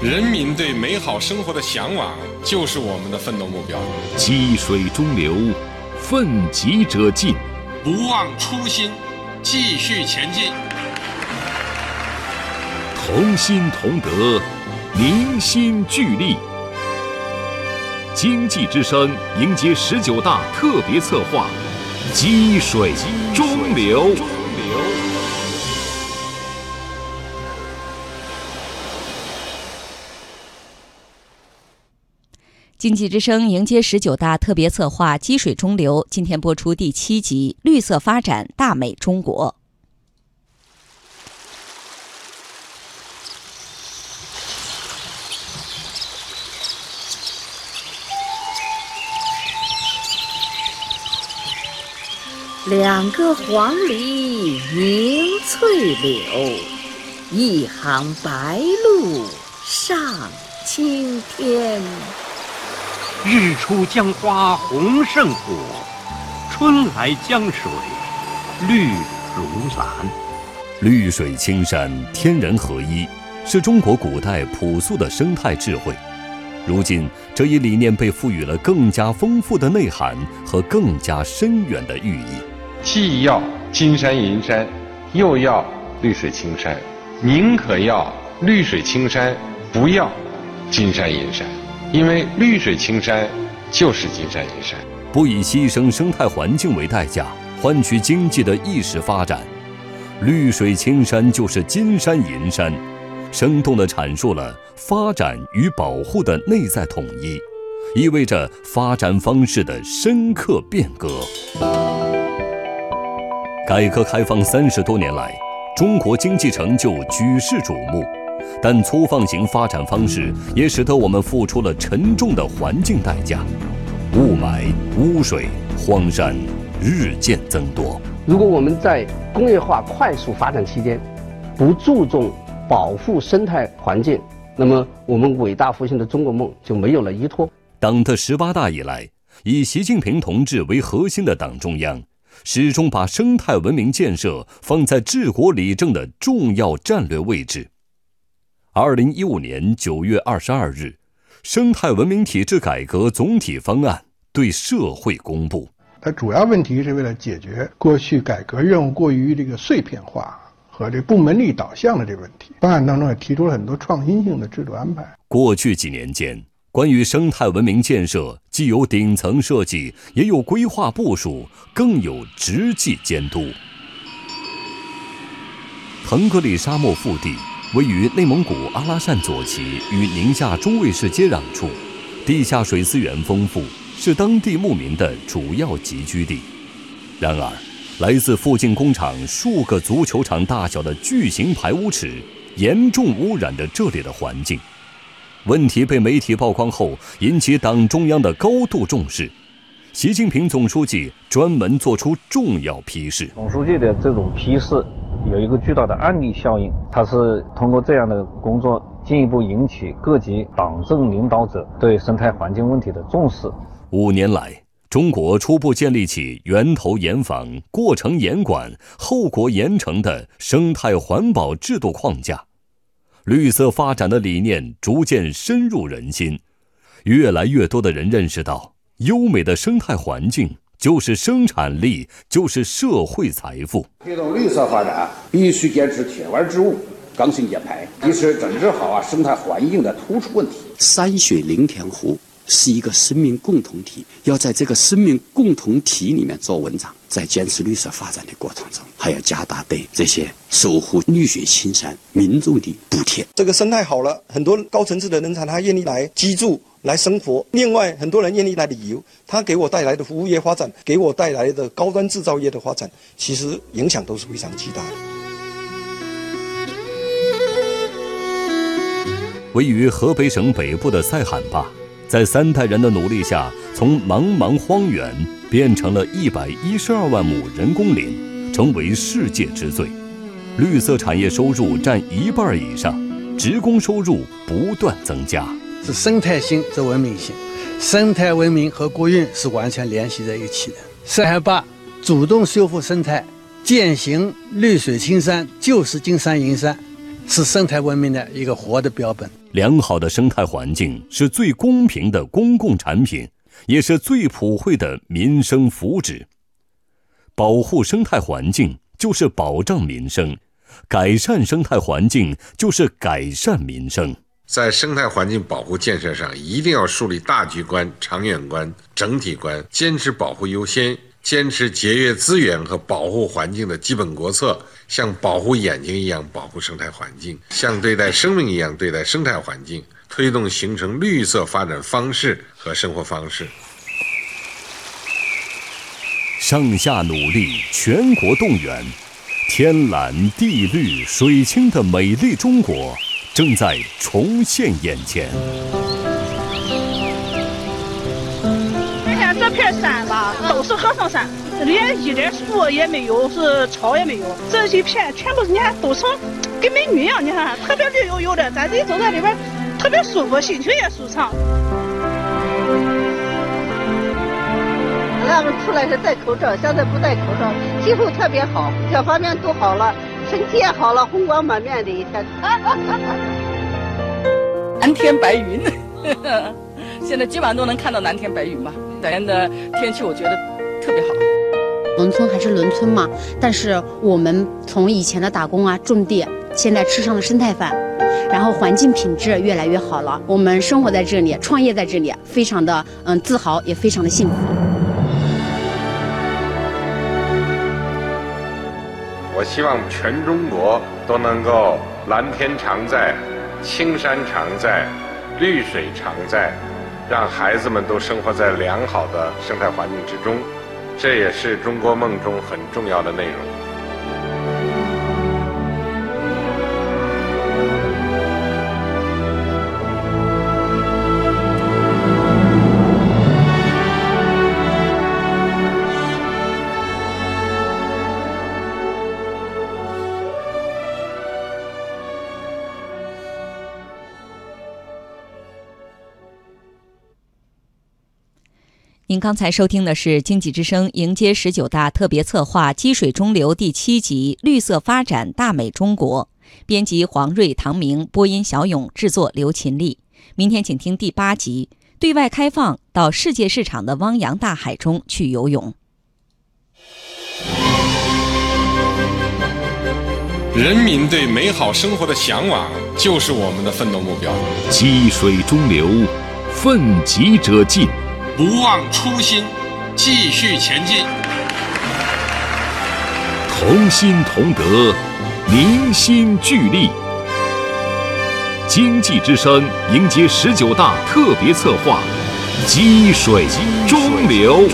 人民对美好生活的向往就是我们的奋斗目标。积水中流，奋楫者进，不忘初心，继续前进。同心同德，凝心聚力。经济之声迎接十九大特别策划：积水中流。经济之声迎接十九大特别策划“积水中流”，今天播出第七集《绿色发展，大美中国》。两个黄鹂鸣翠柳，一行白鹭上青天。日出江花红胜火，春来江水绿如蓝。绿水青山，天人合一，是中国古代朴素的生态智慧。如今，这一理念被赋予了更加丰富的内涵和更加深远的寓意。既要金山银山，又要绿水青山，宁可要绿水青山，不要金山银山，因为绿水青山就是金山银山。不以牺牲生态环境为代价，换取经济的一时发展，绿水青山就是金山银山，生动地阐述了发展与保护的内在统一，意味着发展方式的深刻变革。改革开放三十多年来，中国经济成就举世瞩目，但粗放型发展方式也使得我们付出了沉重的环境代价，雾霾、污水、荒山日渐增多。如果我们在工业化快速发展期间，不注重保护生态环境，那么我们伟大复兴的中国梦就没有了依托。党的十八大以来，以习近平同志为核心的党中央。始终把生态文明建设放在治国理政的重要战略位置。二零一五年九月二十二日，《生态文明体制改革总体方案》对社会公布。它主要问题是为了解决过去改革任务过于这个碎片化和这部门力导向的这个问题。方案当中也提出了很多创新性的制度安排。过去几年间。关于生态文明建设，既有顶层设计，也有规划部署，更有实际监督。腾格里沙漠腹地位于内蒙古阿拉善左旗与宁夏中卫市接壤处，地下水资源丰富，是当地牧民的主要集居地。然而，来自附近工厂数个足球场大小的巨型排污池，严重污染着这里的环境。问题被媒体曝光后，引起党中央的高度重视。习近平总书记专门作出重要批示。总书记的这种批示有一个巨大的案例效应，它是通过这样的工作进一步引起各级党政领导者对生态环境问题的重视。五年来，中国初步建立起源头严防、过程严管、后果严惩的生态环保制度框架。绿色发展的理念逐渐深入人心，越来越多的人认识到，优美的生态环境就是生产力，就是社会财富。推动绿色发展，必须坚持铁腕治物，刚性减排，及时整治好啊生态环境的突出问题。山水林田湖。是一个生命共同体，要在这个生命共同体里面做文章，在坚持绿色发展的过程中，还要加大对这些守护绿水青山民众的补贴。这个生态好了，很多高层次的人才他愿意来居住、来生活。另外，很多人愿意来旅游，他给我带来的服务业发展，给我带来的高端制造业的发展，其实影响都是非常巨大的。位于河北省北部的塞罕坝。在三代人的努力下，从茫茫荒原变成了一百一十二万亩人工林，成为世界之最。绿色产业收入占一半以上，职工收入不断增加。是生态性，是文明性，生态文明和国运是完全联系在一起的。塞罕坝主动修复生态，践行绿水青山就是金山银山，是生态文明的一个活的标本。良好的生态环境是最公平的公共产品，也是最普惠的民生福祉。保护生态环境就是保障民生，改善生态环境就是改善民生。在生态环境保护建设上，一定要树立大局观、长远观、整体观，坚持保护优先，坚持节约资源和保护环境的基本国策，像保护眼睛一样保护生态环境，像对待生命一样对待生态环境，推动形成绿色发展方式和生活方式。上下努力，全国动员，天蓝地绿水清的美丽中国。正在重现眼前。你看这片山吧，都是合欢山，连一点树也没有，是草也没有，这一片全部你看都成跟美女一样，你看特别绿油油的，咱人走在里边特别舒服，心情也舒畅。俺们出来是戴口罩，现在不戴口罩，气候特别好，各方面都好了。身体也好了，红光满面的一天。蓝天白云，现在基本上都能看到蓝天白云吧。今天的天气我觉得特别好。农村还是农村嘛，但是我们从以前的打工啊、种地，现在吃上了生态饭，然后环境品质越来越好了。我们生活在这里，创业在这里，非常的嗯自豪，也非常的幸福。希望全中国都能够蓝天常在，青山常在，绿水常在，让孩子们都生活在良好的生态环境之中，这也是中国梦中很重要的内容。您刚才收听的是《经济之声》迎接十九大特别策划《积水中流》第七集《绿色发展大美中国》，编辑黄瑞、唐明，播音小勇，制作刘勤力。明天请听第八集《对外开放到世界市场的汪洋大海中去游泳》。人民对美好生活的向往就是我们的奋斗目标。积水中流，奋楫者进。不忘初心，继续前进。同心同德，凝心聚力。经济之声迎接十九大特别策划：积水中流。